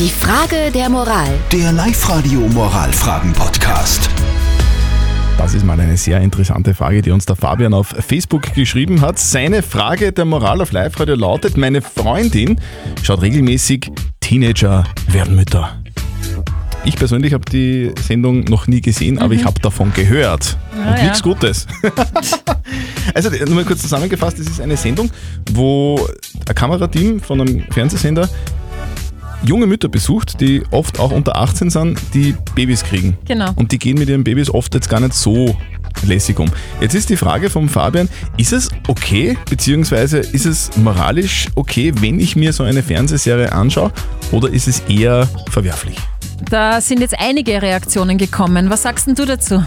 Die Frage der Moral. Der Live-Radio Moralfragen-Podcast. Das ist mal eine sehr interessante Frage, die uns der Fabian auf Facebook geschrieben hat. Seine Frage der Moral auf Live-Radio lautet: Meine Freundin schaut regelmäßig Teenager werden Mütter. Ich persönlich habe die Sendung noch nie gesehen, aber ich habe davon gehört. Und ja. nichts Gutes. also nur mal kurz zusammengefasst, es ist eine Sendung, wo ein Kamerateam von einem Fernsehsender junge Mütter besucht, die oft auch unter 18 sind, die Babys kriegen. Genau. Und die gehen mit ihren Babys oft jetzt gar nicht so lässig um. Jetzt ist die Frage vom Fabian, ist es okay, beziehungsweise ist es moralisch okay, wenn ich mir so eine Fernsehserie anschaue, oder ist es eher verwerflich? Da sind jetzt einige Reaktionen gekommen. Was sagst denn du dazu?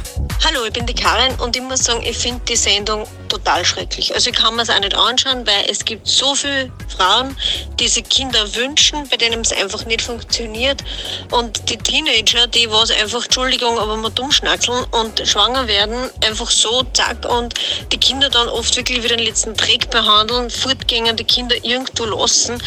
Hallo, ich bin die Karin und ich muss sagen, ich finde die Sendung total schrecklich. Also ich kann mir es auch nicht anschauen, weil es gibt so viele Frauen, die sich Kinder wünschen, bei denen es einfach nicht funktioniert. Und die Teenager, die was einfach, Entschuldigung, aber mal dumm schnackseln und schwanger werden, einfach so, zack, und die Kinder dann oft wirklich wieder den letzten Dreck behandeln, fortgängen, die Kinder irgendwo lassen.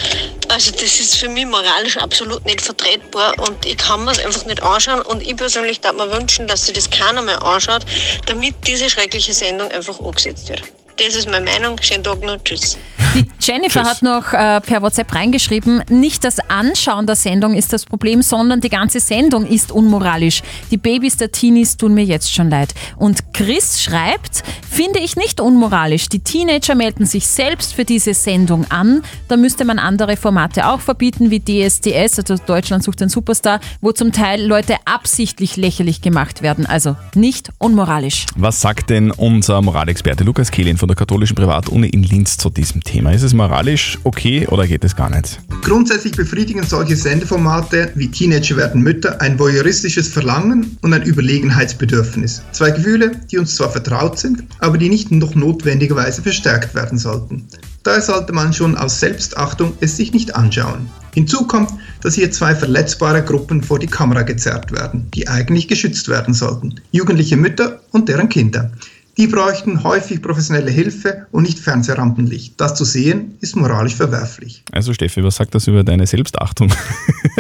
Also das ist für mich moralisch absolut nicht vertretbar und ich kann mir es einfach nicht anschauen und ich persönlich darf mir wünschen, dass sich das keiner mehr anschaut, damit diese schreckliche Sendung einfach umgesetzt wird. Das ist meine Meinung. Schönen Tag noch. Tschüss. Die Jennifer Tschüss. hat noch äh, per WhatsApp reingeschrieben, nicht das Anschauen der Sendung ist das Problem, sondern die ganze Sendung ist unmoralisch. Die Babys der Teenies tun mir jetzt schon leid. Und Chris schreibt, finde ich nicht unmoralisch. Die Teenager melden sich selbst für diese Sendung an. Da müsste man andere Formate auch verbieten, wie DSDS, also Deutschland sucht den Superstar, wo zum Teil Leute absichtlich lächerlich gemacht werden. Also nicht unmoralisch. Was sagt denn unser Moralexperte Lukas Kehlin von der katholischen Privatuni in Linz zu diesem Thema? Ist es moralisch okay oder geht es gar nicht? Grundsätzlich befriedigen solche Sendeformate wie Teenager werden Mütter ein voyeuristisches Verlangen und ein Überlegenheitsbedürfnis. Zwei Gefühle, die uns zwar vertraut sind, aber die nicht noch notwendigerweise verstärkt werden sollten. Daher sollte man schon aus Selbstachtung es sich nicht anschauen. Hinzu kommt, dass hier zwei verletzbare Gruppen vor die Kamera gezerrt werden, die eigentlich geschützt werden sollten. Jugendliche Mütter und deren Kinder. Die bräuchten häufig professionelle Hilfe und nicht Fernsehrampenlicht. Das zu sehen, ist moralisch verwerflich. Also Steffi, was sagt das über deine Selbstachtung?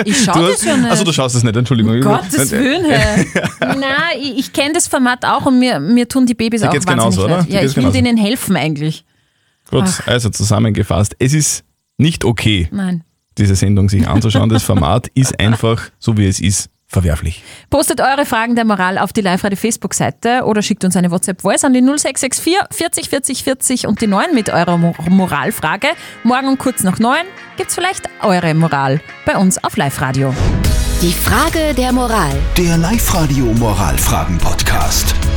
Ich schaue das ja nicht. Also du schaust es nicht, Entschuldigung. Um Gottes Willen. Nein, ich, ich kenne das Format auch und mir, mir tun die Babys Dir auch wahnsinnig genauso, oder? Ja, ich will genauso. denen helfen eigentlich. Gut, Ach. also zusammengefasst, es ist nicht okay, Nein. diese Sendung sich anzuschauen. Das Format ist einfach, so wie es ist, verwerflich. Postet eure Fragen der Moral auf die Live-Radio Facebook-Seite oder schickt uns eine WhatsApp-Voice an die 0664 40 40 40 und die 9 mit eurer Mo Moralfrage. Morgen um kurz nach 9 gibt's vielleicht eure Moral bei uns auf Live-Radio. Die Frage der Moral. Der Live-Radio Moralfragen-Podcast.